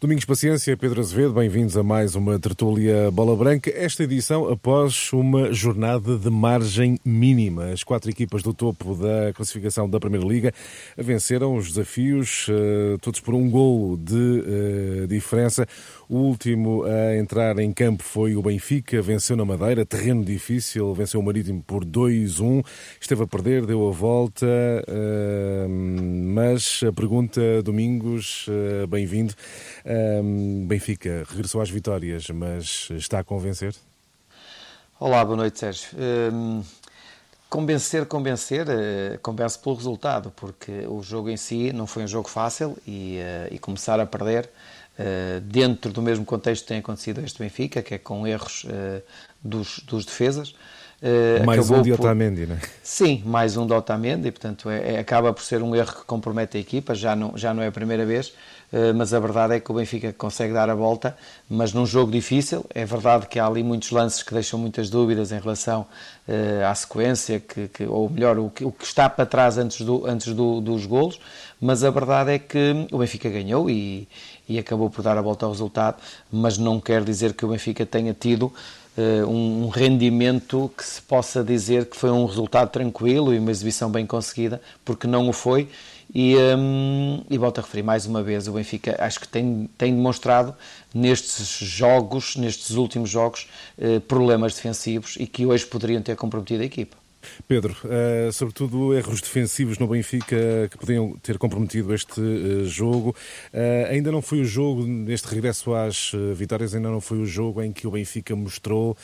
Domingos Paciência, Pedro Azevedo, bem-vindos a mais uma tertúlia Bola Branca. Esta edição após uma jornada de margem mínima. As quatro equipas do topo da classificação da Primeira Liga venceram os desafios, eh, todos por um gol de uh, diferença. O último a entrar em campo foi o Benfica, venceu na Madeira, terreno difícil, venceu o Marítimo por 2-1. Esteve a perder, deu a volta, uh, mas a pergunta, Domingos, bem-vindo. Um, Benfica regressou às vitórias, mas está a convencer? Olá, boa noite, Sérgio. Um, convencer, convencer, uh, convence pelo resultado, porque o jogo em si não foi um jogo fácil e, uh, e começar a perder uh, dentro do mesmo contexto que tem acontecido este Benfica, que é com erros dos, dos defesas. Uh, mais um de Otamendi, por... não é? Sim, mais um de Otamendi, portanto é, é, acaba por ser um erro que compromete a equipa, já não, já não é a primeira vez, uh, mas a verdade é que o Benfica consegue dar a volta, mas num jogo difícil, é verdade que há ali muitos lances que deixam muitas dúvidas em relação uh, à sequência, que, que, ou melhor, o que, o que está para trás antes, do, antes do, dos golos, mas a verdade é que o Benfica ganhou e, e acabou por dar a volta ao resultado, mas não quer dizer que o Benfica tenha tido um rendimento que se possa dizer que foi um resultado tranquilo e uma exibição bem conseguida, porque não o foi. E, um, e volto a referir mais uma vez, o Benfica acho que tem, tem demonstrado nestes jogos, nestes últimos jogos, uh, problemas defensivos e que hoje poderiam ter comprometido a equipa. Pedro, uh, sobretudo erros defensivos no Benfica que podiam ter comprometido este uh, jogo. Uh, ainda não foi o jogo, neste regresso às vitórias, ainda não foi o jogo em que o Benfica mostrou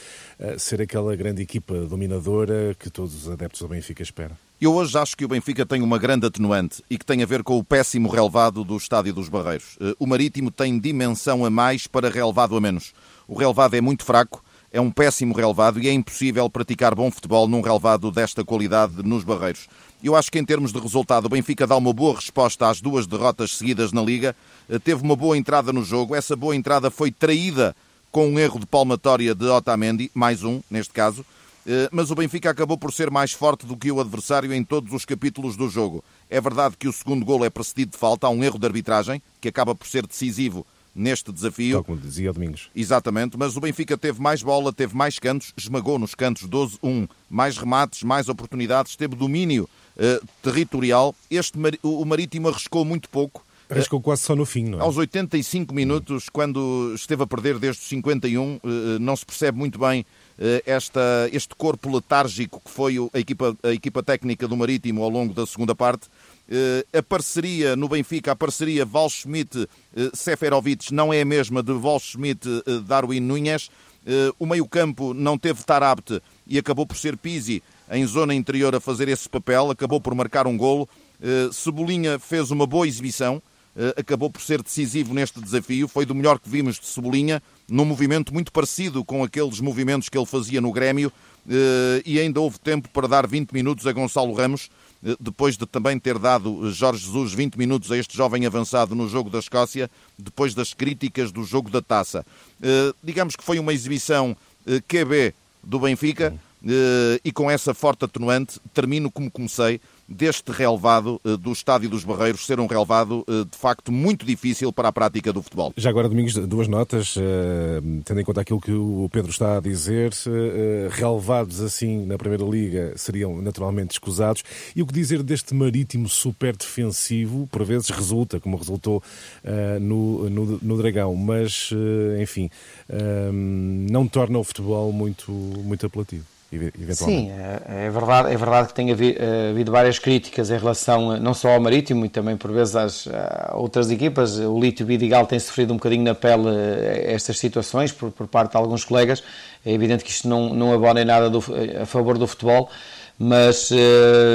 ser aquela grande equipa dominadora que todos os adeptos do Benfica esperam. Eu hoje acho que o Benfica tem uma grande atenuante e que tem a ver com o péssimo relevado do Estádio dos Barreiros. O Marítimo tem dimensão a mais para relevado a menos. O relevado é muito fraco é um péssimo relevado e é impossível praticar bom futebol num relevado desta qualidade nos Barreiros. Eu acho que em termos de resultado o Benfica dá uma boa resposta às duas derrotas seguidas na Liga, eh, teve uma boa entrada no jogo, essa boa entrada foi traída com um erro de palmatória de Otamendi, mais um neste caso, eh, mas o Benfica acabou por ser mais forte do que o adversário em todos os capítulos do jogo. É verdade que o segundo gol é precedido de falta, há um erro de arbitragem, que acaba por ser decisivo neste desafio. Tal como dizia Domingos. Exatamente, mas o Benfica teve mais bola, teve mais cantos, esmagou nos cantos 12-1, mais remates, mais oportunidades, teve domínio uh, territorial. Este, o Marítimo arriscou muito pouco. Arriscou quase só no fim, não é? Aos 85 minutos, quando esteve a perder desde os 51, uh, não se percebe muito bem esta, este corpo letárgico que foi a equipa, a equipa técnica do Marítimo ao longo da segunda parte. Uh, a parceria no Benfica, a parceria Val Schmidt-Seferovic não é a mesma de Val Schmidt-Darwin Nunes. O meio-campo não teve Tarapte e acabou por ser Pisi em zona interior a fazer esse papel, acabou por marcar um golo. Cebolinha fez uma boa exibição, acabou por ser decisivo neste desafio, foi do melhor que vimos de Cebolinha, num movimento muito parecido com aqueles movimentos que ele fazia no Grêmio, e ainda houve tempo para dar 20 minutos a Gonçalo Ramos, eh, depois de também ter dado Jorge Jesus 20 minutos a este jovem avançado no jogo da Escócia, depois das críticas do jogo da taça. Eh, digamos que foi uma exibição eh, QB do Benfica e com essa forte atenuante termino como comecei deste relevado eh, do Estádio dos Barreiros ser um relevado eh, de facto muito difícil para a prática do futebol. Já agora, Domingos, duas notas, eh, tendo em conta aquilo que o Pedro está a dizer, relevados assim na Primeira Liga seriam naturalmente escusados. E o que dizer deste marítimo super defensivo, por vezes resulta, como resultou no, no, no Dragão, mas enfim, não torna o futebol muito, muito apelativo. Sim, é, é, verdade, é verdade que tem eh, havido várias críticas em relação não só ao Marítimo e também por vezes às, a outras equipas. O Lítio Bidigal tem sofrido um bocadinho na pele eh, estas situações por, por parte de alguns colegas. É evidente que isto não, não abona em nada do, a favor do futebol, mas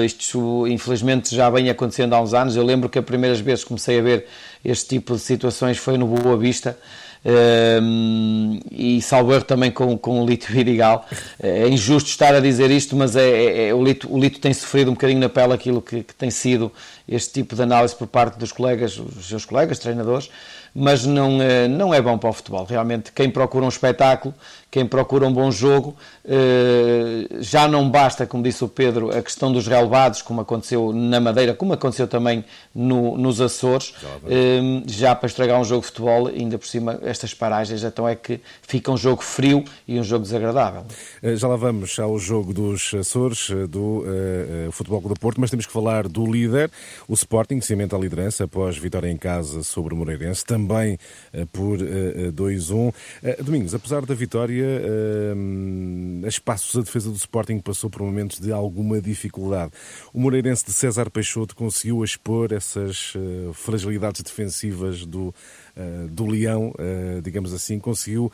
isto infelizmente já vem acontecendo há uns anos. Eu lembro que as primeiras vezes que comecei a ver este tipo de situações foi no Boa Vista um, e salvo erro também com, com o Lito Vidigal. É injusto estar a dizer isto, mas é, é, é, o, Lito, o Lito tem sofrido um bocadinho na pele aquilo que, que, tem sido este tipo de análise por parte dos colegas, os seus colegas, treinadores, mas não, não é bom para o futebol. Realmente, quem procura um espetáculo quem procura um bom jogo. Eh, já não basta, como disse o Pedro, a questão dos relevados, como aconteceu na Madeira, como aconteceu também no, nos Açores, eh, já para estragar um jogo de futebol, ainda por cima, estas paragens, então é que fica um jogo frio e um jogo desagradável. Eh, já lá vamos ao jogo dos Açores, do uh, Futebol do Porto, mas temos que falar do líder, o Sporting, que cimenta a liderança após vitória em casa sobre o Moreirense, também uh, por uh, 2-1. Domingos, apesar da vitória, uh, a espaços a defesa do Sporting passou por momentos de alguma dificuldade. O Moreirense de César Peixoto conseguiu expor essas uh, fragilidades defensivas do, uh, do Leão, uh, digamos assim, conseguiu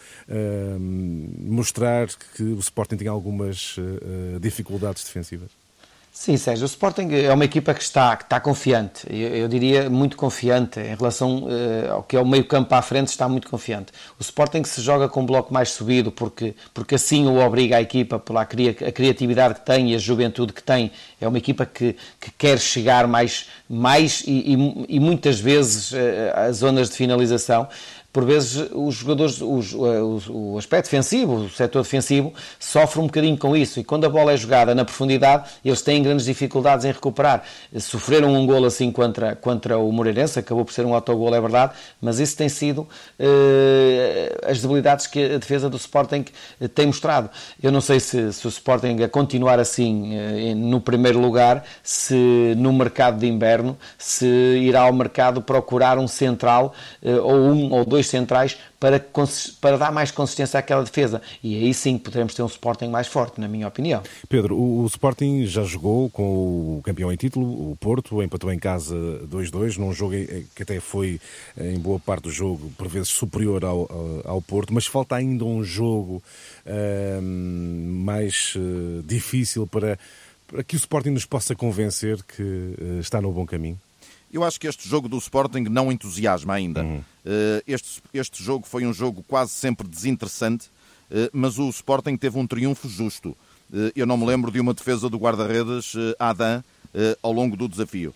mostrar que o Sporting tinha algumas dificuldades defensivas. Sim, Sérgio, o Sporting é uma equipa que está, que está confiante, eu, eu diria muito confiante em relação uh, ao que é o meio campo à frente, está muito confiante. O Sporting se joga com um bloco mais subido porque, porque assim o obriga a equipa pela a criatividade que tem e a juventude que tem. É uma equipa que, que quer chegar mais, mais e, e, e muitas vezes uh, às zonas de finalização por vezes os jogadores, os, o, o, aspecto defensivo, o setor defensivo, sofre um bocadinho com isso. E quando a bola é jogada na profundidade, eles têm grandes dificuldades em recuperar. Sofreram um gol assim contra, contra o Moreirense, acabou por ser um autogol, é verdade, mas isso tem sido eh, as debilidades que a defesa do Sporting tem mostrado. Eu não sei se, se o Sporting a continuar assim eh, no primeiro lugar, se no mercado de inverno, se irá ao mercado procurar um central eh, ou um ou dois centrais para, para dar mais consistência àquela defesa. E aí sim poderemos ter um Sporting mais forte, na minha opinião. Pedro, o, o Sporting já jogou com o campeão em título, o Porto, empatou em casa 2-2, num jogo que até foi, em boa parte do jogo, por vezes superior ao, ao, Porto, mas falta ainda um jogo uh, mais uh, difícil para, para que o Sporting nos possa convencer que uh, está no bom caminho. Eu acho que este jogo do Sporting não entusiasma ainda. Uhum. Este, este jogo foi um jogo quase sempre desinteressante, eh, mas o Sporting teve um triunfo justo. Eh, eu não me lembro de uma defesa do guarda-redes Adam ao longo do desafio.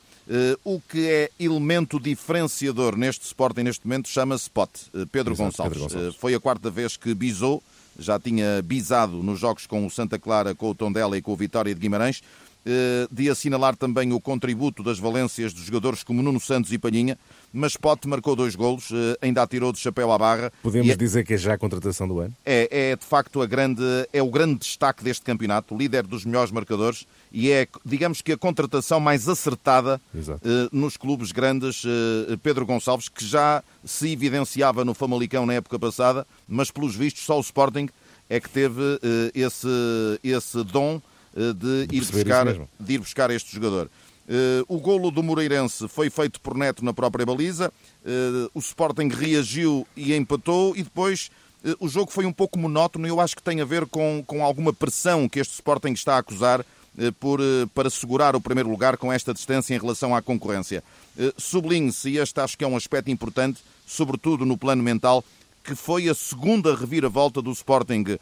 O que é elemento diferenciador neste Sporting neste momento chama-se Pote, Pedro, Exato, Gonçalves. Pedro Gonçalves. Foi a quarta vez que bisou, já tinha bisado nos jogos com o Santa Clara, com o Tondela e com o Vitória de Guimarães eh, de assinalar também o contributo das valências de jogadores como Nuno Santos e Palhinha, mas Pote marcou dois golos, eh, ainda atirou de chapéu à barra. Podemos é... dizer que é já a contratação do ano? É, é de facto a grande, é o grande destaque deste campeonato, líder dos melhores marcadores e é, digamos que, a contratação mais acertada eh, nos clubes grandes. Pedro Gonçalves, que já se evidenciava no Famalicão na época passada, mas pelos vistos só o Sporting é que teve esse, esse dom eh, de, de ir, buscar, de ir buscar este jogador. Uh, o golo do Moreirense foi feito por Neto na própria baliza. Uh, o Sporting reagiu e empatou. E depois o jogo foi um pouco monótono. Eu acho que tem a ver com, com alguma pressão que este Sporting está a acusar por, para segurar o primeiro lugar com esta distância em relação à concorrência. Sublinhe-se, e este acho que é um aspecto importante, sobretudo no plano mental, que foi a segunda reviravolta do Sporting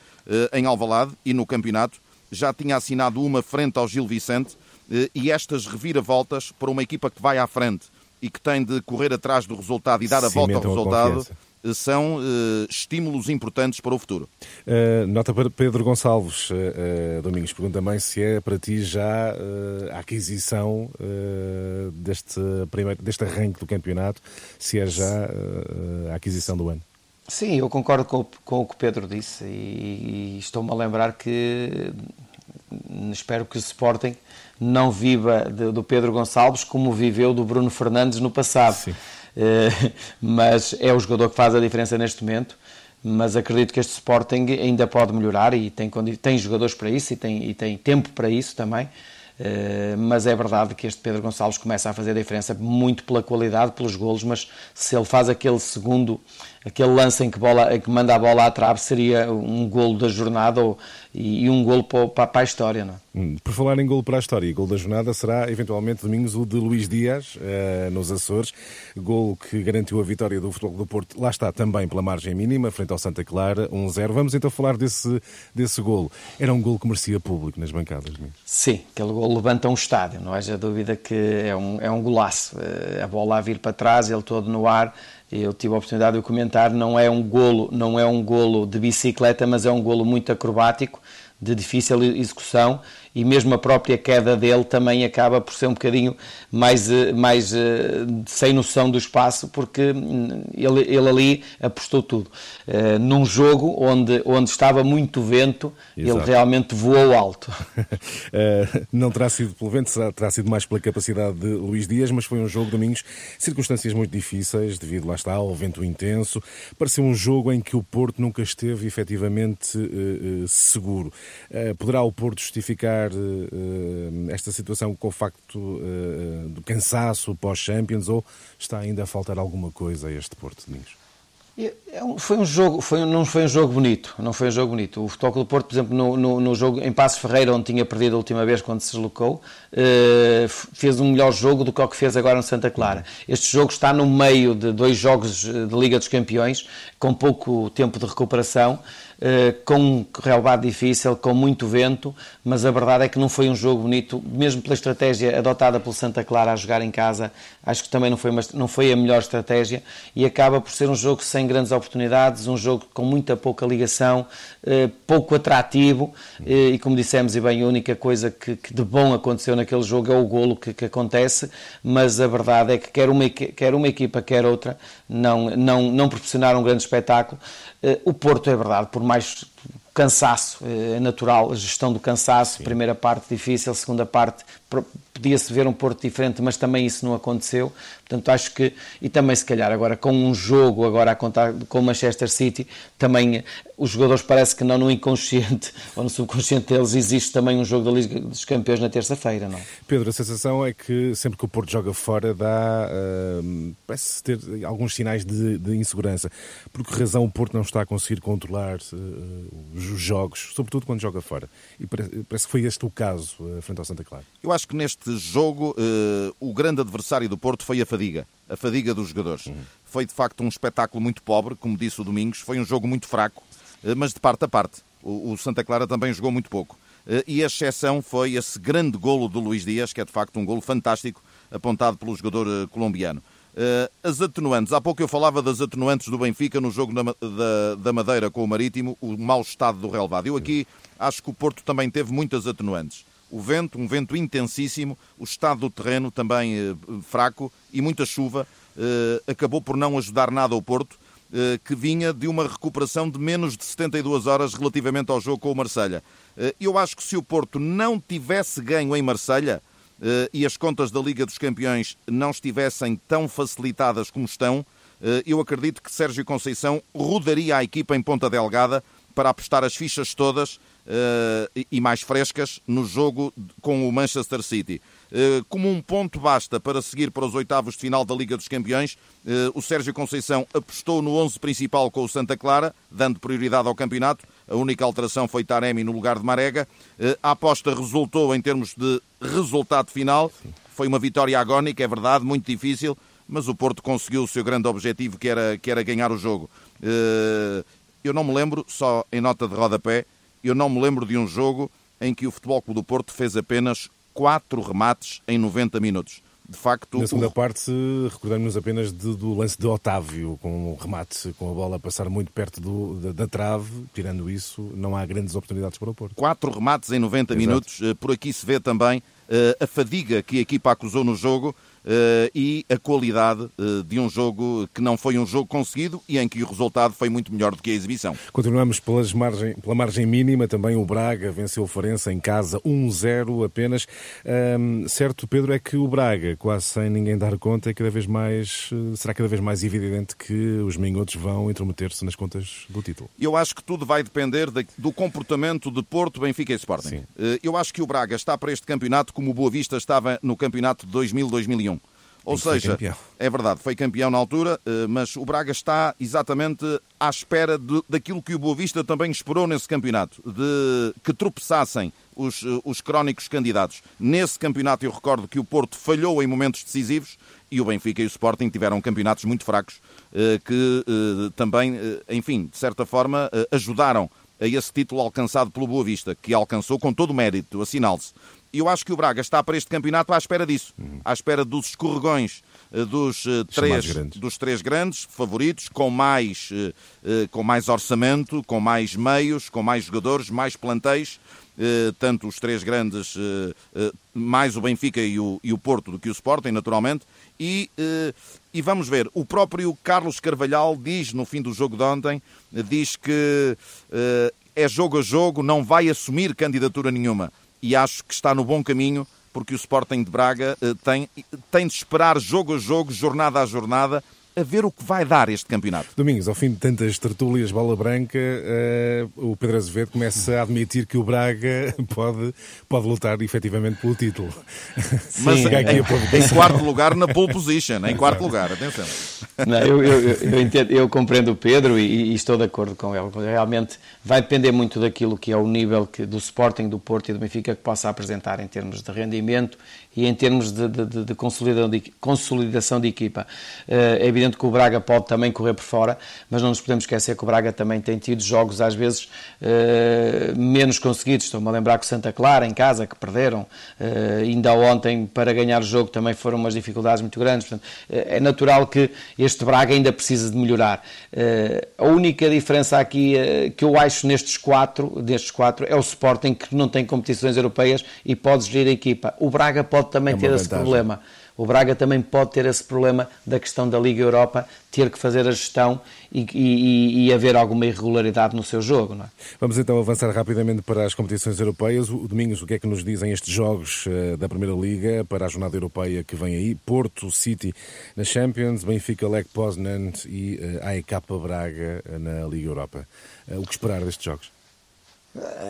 em Alvalade e no campeonato já tinha assinado uma frente ao Gil Vicente eh, e estas reviravoltas para uma equipa que vai à frente e que tem de correr atrás do resultado e dar a volta ao resultado eh, são uh, estímulos importantes para o futuro. Uh, nota para Pedro Gonçalves, uh, Domingos, pergunta também se é para ti já a aquisição deste, primeiro, deste arranque do campeonato, se é já a aquisição do ano. Sim, eu concordo com, com o que o Pedro disse e, e estou-me a lembrar que espero que o Sporting não viva de, do Pedro Gonçalves como viveu do Bruno Fernandes no passado. Uh, mas é o jogador que faz a diferença neste momento. Mas acredito que este Sporting ainda pode melhorar e tem, tem jogadores para isso e tem, e tem tempo para isso também. Uh, mas é verdade que este Pedro Gonçalves começa a fazer a diferença muito pela qualidade, pelos golos, mas se ele faz aquele segundo aquele lance em que, bola, que manda a bola à trave seria um golo da jornada ou, e, e um golo para, para, a história. Não? É? Hum, por falar em golo para a história, e golo da jornada será eventualmente domingos o de Luís Dias, uh, nos Açores, golo que garantiu a vitória do Futebol do Porto, lá está também pela margem mínima, frente ao Santa Clara, 1-0. Vamos então falar desse, desse golo. Era um golo que merecia público nas bancadas, mesmo. Sim, aquele golo levanta um estádio, não haja dúvida que é um, é um golaço. Uh, a bola a vir para trás, ele todo no ar eu tive a oportunidade de comentar, não é um golo, não é um golo de bicicleta, mas é um golo muito acrobático, de difícil execução e mesmo a própria queda dele também acaba por ser um bocadinho mais, eh, mais eh, sem noção do espaço, porque hum, ele, ele ali apostou tudo. Uh, num jogo onde, onde estava muito vento, Exato. ele realmente voou alto. não terá sido pelo vento, terá sido mais pela capacidade de Luís Dias, mas foi um jogo, Domingos, circunstâncias muito difíceis, devido lá está ao vento intenso. Pareceu um jogo em que o Porto nunca esteve efetivamente seguro. poderá o Porto justificar uh, esta situação com o facto uh, do cansaço pós-Champions ou está ainda a faltar alguma coisa a este Porto, Domingos? É foi um jogo, foi, não foi um jogo bonito, não foi um jogo bonito. O Futebol do Porto, por exemplo, no, no, no, jogo em Passos Ferreira, onde tinha perdido a última vez quando se deslocou, uh, fez um melhor jogo do que o que fez agora no Santa Clara. Este jogo está no meio de dois jogos de Liga dos Campeões, com pouco tempo de recuperação, eh, com um relevado difícil, com muito vento, mas a verdade é que não foi um jogo bonito, mesmo pela estratégia adotada pelo Santa Clara a jogar em casa, acho que também não foi, uma, não foi a melhor estratégia e acaba por ser um jogo sem grandes oportunidades, um jogo com muita pouca ligação, eh, pouco atrativo eh, e, como dissemos, e bem, a única coisa que, que de bom aconteceu naquele jogo é o golo que, que, acontece, mas a verdade é que quer uma, quer uma equipa, quer outra, não, não, não proporcionaram um grande espetáculo. Eh, o Porto, é verdade, por mais cansaço, eh, é natural, a gestão do cansaço, Sim. primeira parte difícil, segunda parte podia-se ver um Porto diferente, mas também isso não aconteceu. Portanto, acho que, e também se calhar agora com um jogo agora a contar com o Manchester City, também os jogadores parece que não no inconsciente ou no subconsciente deles existe também um jogo da Liga dos Campeões na terça-feira, não? Pedro, a sensação é que sempre que o Porto joga fora dá, uh, parece ter alguns sinais de, de, insegurança. Por que razão o Porto não está a conseguir controlar uh, os jogos, sobretudo quando joga fora? E parece, parece que foi este o caso uh, frente ao Santa Clara. Eu acho que neste jogo o grande adversário do Porto foi a fadiga, a fadiga dos jogadores. Uhum. Foi de facto um espetáculo muito pobre, como disse o Domingos, foi um jogo muito fraco eh, mas de parte a parte. O Santa Clara também jogou muito pouco. Eh, e a exceção foi esse grande golo do Luís Dias, que é de facto um golo fantástico, apontado pelo jogador colombiano. As atenuantes, há pouco eu falava das atenuantes do Benfica no jogo da, Madeira com o Marítimo, o mau estado do relevado. Eu aqui acho que o Porto também teve muitas atenuantes. O vento, um vento intensíssimo, o estado do terreno também fraco e muita chuva, acabou por não ajudar nada ao Porto eh, que vinha de uma recuperação de menos de 72 horas relativamente ao jogo com o Marselha. Eh, eu acho que se o Porto não tivesse ganho em Marselha eh, e as contas da Liga dos Campeões não estivessem tão facilitadas como estão, eu acredito que Sérgio Conceição rodaria a equipa em ponta delgada para apostar as fichas todas e mais frescas no jogo com o Manchester City. Eh, como um ponto basta para seguir para os oitavos de final da Liga dos Campeões, eh, o Sérgio Conceição apostou no 11 principal com o Santa Clara, dando prioridade ao campeonato. A única alteração foi Taremi no lugar de Marega. Eh, a aposta resultou em termos de resultado final. Foi uma vitória agónica, é verdade, muito difícil, mas o Porto conseguiu o seu grande objetivo, que era, que era ganhar o jogo. Eu não me lembro, só em nota de rodapé, eu não me lembro de um jogo em que o Futebol Clube do Porto fez apenas quatro remates em 90 minutos. De facto, Na segunda o... parte, recordamos-nos apenas de, do lance de Otávio, com um remate com a bola a passar muito perto do, da, da, trave. Tirando isso, não há grandes oportunidades para o Porto. Quatro remates em 90 Exato. minutos. Eh, por aqui se vê também eh, a fadiga que a equipa acusou no jogo e a qualidade uh, de um jogo que não foi um jogo conseguido e em que o resultado foi muito melhor do que a exibição. Continuamos pelas margem, pela margem mínima, também o Braga venceu o Farense em casa 1-0 apenas. Certo, Pedro, é que o Braga, quase sem ninguém dar conta, é cada vez mais, eh, será cada vez mais evidente que os minhotos vão intrometer-se nas contas do título. Eu acho que tudo vai depender de, do comportamento de Porto, Benfica e Sporting. Sim. Eu acho que o Braga está para este campeonato como o Boa Vista estava no campeonato de 2000-2001. Ou seja, é verdade, foi campeão na altura, eh, mas o Braga está exatamente à espera de, daquilo que o Boa Vista também esperou nesse campeonato, de que tropeçassem os, eh, os crónicos candidatos. Nesse campeonato eu recordo que o Porto falhou em momentos decisivos e o Benfica e o Sporting tiveram campeonatos muito fracos eh, que também, enfim, de certa forma, ajudaram a esse título alcançado pelo Boa Vista, que alcançou com todo o mérito, assinale-se. E eu acho que o Braga está para este campeonato à espera disso, uhum. à espera dos escorregões eh, dos, uh, três, dos três grandes favoritos, com mais, uh, uh, com mais orçamento, com mais meios, com mais jogadores, mais plantéis, tanto os três grandes, mais o Benfica e o, e o Porto do que o Sporting, naturalmente, e, e vamos ver, o próprio Carlos Carvalhal diz no fim do jogo de ontem, diz que é jogo a jogo, não vai assumir candidatura nenhuma. E acho que está no bom caminho, porque o Sporting de Braga eh, tem, tem de esperar jogo a jogo, jornada a jornada, a ver o que vai dar este campeonato. Domingos, ao fim de tantas tertúlias bola branca, uh, o Pedro Azevedo começa a admitir que o Braga pode, pode lutar efetivamente pelo título. Mas em, em, em, quarto lugar na pole position, em quarto lugar, atenção. Não, eu, eu, eu, entendo, eu, compreendo o Pedro e, e, estou de acordo com ele. Realmente vai depender muito daquilo que é o nível que, do Sporting, do Porto e do Benfica que possa apresentar em termos de rendimento e em termos de, de, de, consolidação, de consolidação de equipa. Eh, é evidente que o Braga pode também correr por fora, mas não nos podemos esquecer que o Braga também tem tido jogos às vezes eh, menos conseguidos. Estou-me a lembrar que o Santa Clara em casa, que perderam, eh, ainda ontem para ganhar o jogo também foram umas dificuldades muito grandes. Portanto, é natural que este Braga ainda precise de melhorar. A única diferença aqui que eu acho nestes quatro, destes quatro é o Sporting que não tem competições europeias e pode gerir a equipa. O Braga pode também é ter vantagem. esse problema. O Braga também pode ter esse problema da questão da Liga Europa, ter que fazer a gestão e, e, e haver alguma irregularidade no seu jogo. É? Vamos então avançar rapidamente para as competições europeias. O Domingos, o que é que nos dizem estes jogos uh, da Primeira Liga para a jornada europeia que vem aí? Porto City na Champions, Benfica Lech Poznan e uh, AEK Braga na Liga Europa. Uh, o que esperar destes jogos?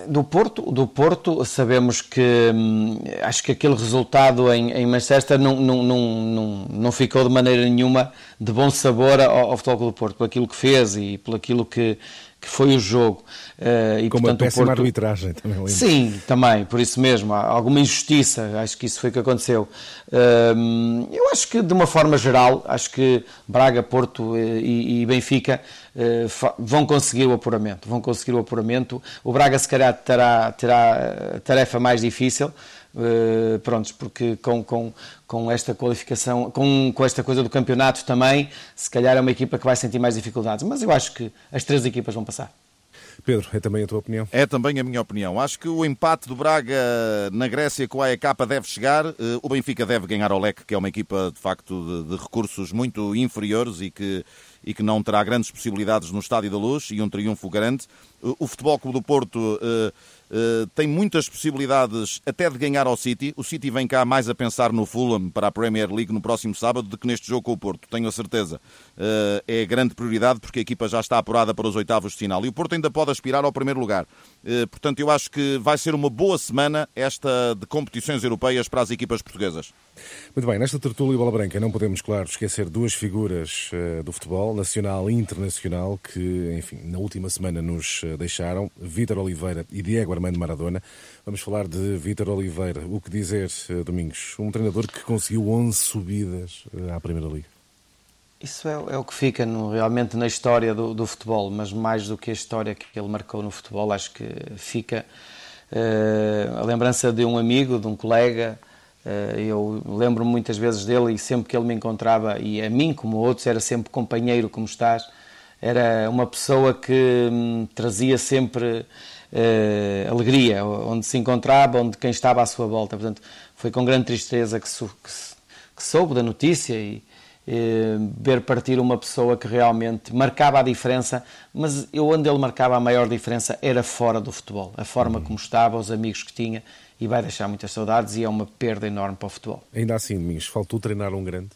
Do Porto, do Porto sabemos que hum, acho que aquele resultado em, em Manchester não, não, não, não, ficou de maneira nenhuma de bom sabor ao, ao Futebol do Porto, por aquilo que fez e por aquilo que, que foi o jogo. Uh, e, Como portanto, a péssima Porto... arbitragem também. Lembro. Sim, também, por isso mesmo. Há alguma injustiça, acho que isso foi o que aconteceu. Uh, eu acho que, de uma forma geral, acho que Braga, Porto eh, e, e Benfica uh, vão conseguir o apuramento. Vão conseguir o apuramento. O Braga, se calhar, terá, terá a tarefa mais difícil. Uh, prontos, porque com, com, com esta qualificação, com, com esta coisa do campeonato também, se calhar é uma equipa que vai sentir mais dificuldades. Mas eu acho que as três equipas vão passar. Pedro, é também a tua opinião? É também a minha opinião. Acho que o empate do Braga na Grécia com a AEK deve chegar. Eh, o Benfica deve ganhar ao Leque, que é uma equipa de facto de, de recursos muito inferiores e que e que não terá grandes possibilidades no Estádio da Luz e um triunfo garante. O Futebol Clube do Porto uh, uh, tem muitas possibilidades até de ganhar ao City. O City vem cá mais a pensar no Fulham para a Premier League no próximo sábado do que neste jogo com o Porto, tenho a certeza. É grande prioridade porque a equipa já está apurada para os oitavos de final e o Porto ainda pode aspirar ao primeiro lugar. portanto, eu acho que vai ser uma boa semana esta de competições europeias para as equipas portuguesas. Muito bem, nesta tertúlia Bola Branca não podemos, claro, esquecer duas figuras do futebol nacional e internacional que, enfim, na última semana nos eh, deixaram, Vítor Oliveira e Diego Armando Maradona. Vamos falar de Vítor Oliveira. O que dizer, eh, Domingos? Um treinador que conseguiu 11 subidas eh, à Primeira Liga. Isso é, é o que fica no, realmente na história do, do, futebol, mas mais do que a história que ele marcou no futebol, acho que fica uh, a lembrança de um amigo, de um colega, eu lembro muitas vezes dele e sempre que ele me encontrava, e a mim como outros, era sempre companheiro, como estás. Era uma pessoa que hum, trazia sempre uh, alegria, onde se encontrava, onde quem estava à sua volta. Portanto, foi com grande tristeza que, sou, que, que soube da notícia e, ver partir uma pessoa que realmente marcava a diferença, mas eu onde ele marcava a maior diferença era fora do futebol, a forma uhum. como estava, os amigos que tinha e vai deixar muitas saudades e é uma perda enorme para o futebol. Ainda assim, Domingos, faltou treinar um grande?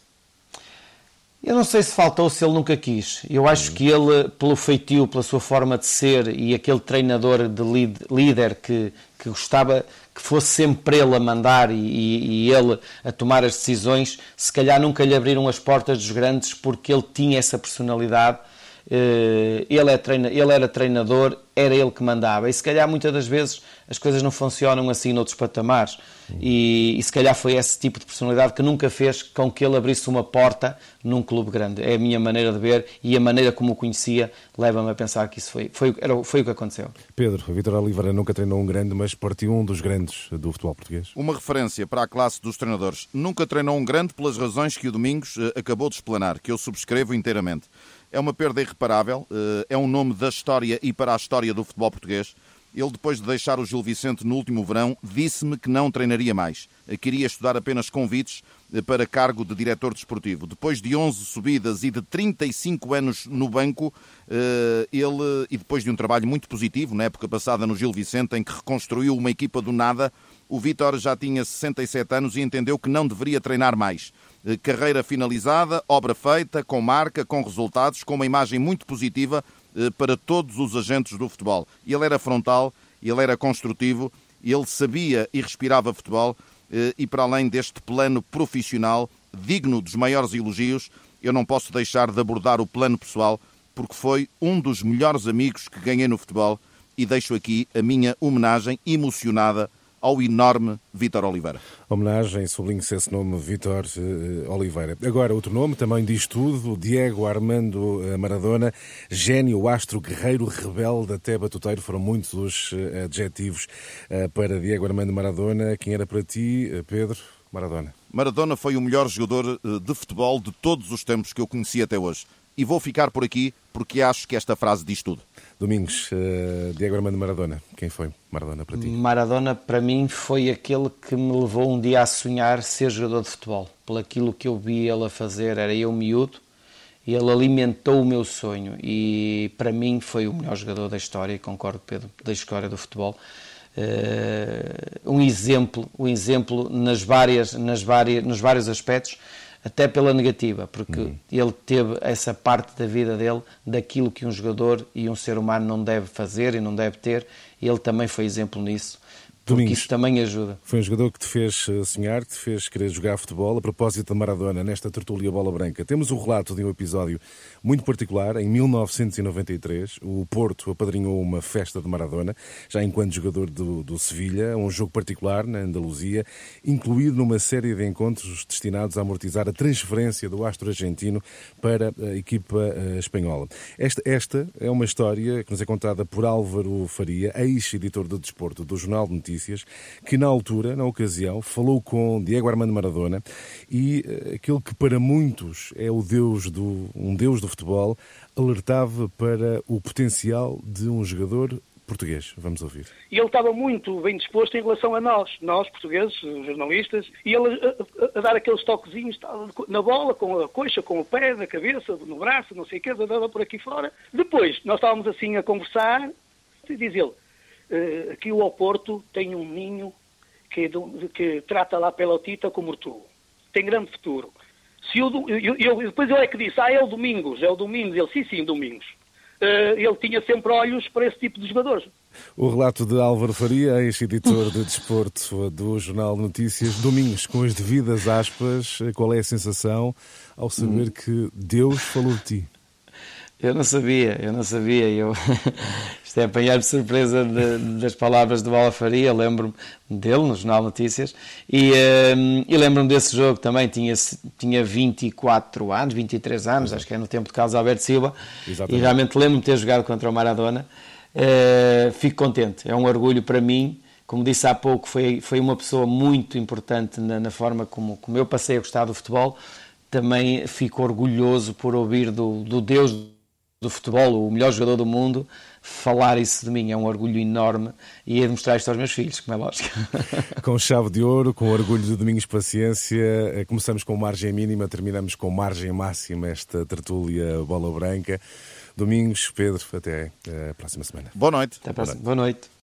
Eu não sei se faltou se ele nunca quis. Eu acho que ele, pelo feitio, pela sua forma de ser e aquele treinador de líder que, que gostava que fosse sempre ele a mandar e, e, e, ele a tomar as decisões, se calhar nunca lhe abriram as portas dos grandes porque ele tinha essa personalidade ele, é treina, ele era treinador, era ele que mandava. E se calhar muitas das vezes as coisas não funcionam assim noutros patamares. E, e, se calhar foi esse tipo de personalidade que nunca fez com que ele abrisse uma porta num clube grande. É a minha maneira de ver e a maneira como o conhecia leva-me a pensar que isso foi, foi, era, foi o que aconteceu. Pedro, Vitor Oliveira nunca treinou um grande, mas partiu um dos grandes do futebol português. Uma referência para a classe dos treinadores. Nunca treinou um grande pelas razões que o Domingos eh, acabou de explanar, que eu subscrevo inteiramente. É uma perda irreparável, eh, é um nome da história e para a história do futebol português. Ele, depois de deixar o Gil Vicente no último verão, disse-me que não treinaria mais. Eh, queria estudar apenas convites para cargo de diretor desportivo. Depois de 11 subidas e de 35 anos no banco, ele, e depois de um trabalho muito positivo, na época passada no Gil Vicente, em que reconstruiu uma equipa do nada, o Vítor já tinha 67 anos e entendeu que não deveria treinar mais. Eh, carreira finalizada, obra feita, com marca, com resultados, com uma imagem muito positiva eh, para todos os agentes do futebol. Ele era frontal, ele era construtivo, ele sabia e respirava futebol eh, e para além deste plano profissional, digno dos maiores elogios, eu não posso deixar de abordar o plano pessoal, porque foi um dos melhores amigos que ganhei no futebol e deixo aqui a minha homenagem emocionada ao enorme Vítor Oliveira. Homenagem, sublinho-se esse nome, Vítor uh, Oliveira. Agora, outro nome também diz tudo, Diego Armando eh, Maradona, gênio, astro, guerreiro, rebelde, até batuteiro, foram muitos os uh, adjetivos para Diego Armando Maradona. Quem era para ti, Pedro Maradona? Maradona foi o melhor jogador de futebol de todos os tempos que eu conheci até hoje. E vou ficar por aqui porque acho que esta frase diz tudo. Domingos, uh, Diego Armando Maradona, quem foi Maradona para ti? Maradona para mim foi aquele que me levou um dia a sonhar ser jogador de futebol. Pelo aquilo que eu vi ele a fazer, era eu miúdo, e ele alimentou o meu sonho e para mim foi o melhor jogador da história, concordo Pedro, da história do futebol. Uh, um exemplo, um exemplo nas várias, nas várias, nos vários aspectos, até pela negativa, porque uhum. ele teve essa parte da vida dele daquilo que um jogador e um ser humano não deve fazer e não deve ter, e ele também foi exemplo nisso. Porque Domingos, isso também ajuda. Foi um jogador que te fez eh, sonhar, que te fez querer jogar futebol. A propósito da Maradona, nesta tertulia Bola Branca, temos o relato de um episódio muito particular. Em 1993, o Porto apadrinhou uma festa de Maradona, já enquanto jogador do, do Sevilha, um jogo particular na Andaluzia, incluído numa série de encontros destinados a amortizar a transferência do astro argentino para a equipa uh, espanhola. Esta, esta é uma história que nos é contada por Álvaro Faria, ex-editor do desporto do Jornal de Notícias Notícias, que na altura, na ocasião, falou com Diego Armando Maradona e eh, aquele que para muitos é o deus do, um deus do futebol, alertava para o potencial de um jogador português. Vamos ouvir. E ele estava muito bem disposto em relação a nós, nós portugueses, jornalistas, e ele a, a, a dar aqueles toquezinhos na bola, com a coxa, com o pé, na cabeça, no braço, não sei o quê, andava por aqui fora. Depois, nós estávamos assim a conversar, e diz ele, aqui o Oporto tem um ninho que, que trata lá pela Tita como tu. Tem grande futuro. Se eu, eu, eu, depois ele é que disse, ah, é o Domingos, é o Domingos. Ele, sim, sim, Domingos. Uh, ele tinha sempre olhos para esse tipo de jogadores. O relato de Álvaro Faria, ex-editor de desporto do Jornal de Notícias. Domingos, com as devidas aspas, qual é a sensação ao saber hum. que Deus falou de ti? Eu não sabia, eu não sabia. Eu... Isto é apanhar de surpresa de, das palavras de Bola Faria. Lembro-me dele no Jornal Notícias e, um, e lembro-me desse jogo também. Tinha, tinha 24 anos, 23 anos, acho que é no tempo de Carlos Alberto Silva. Exatamente. E realmente lembro-me de ter jogado contra o Maradona. Uh, fico contente, é um orgulho para mim. Como disse há pouco, foi, foi uma pessoa muito importante na, na forma como, como eu passei a gostar do futebol. Também fico orgulhoso por ouvir do, do Deus do futebol, o melhor jogador do mundo, falar isso de mim é um orgulho enorme e é demonstrar isto aos meus filhos, como é lógico. Com chave de ouro, com orgulho de Domingos Paciência, eh, começamos com margem mínima, terminamos com margem máxima esta tertúlia bola branca. Domingos, Pedro, até a próxima semana. Boa noite. Até a próxima. Boa noite. Boa noite.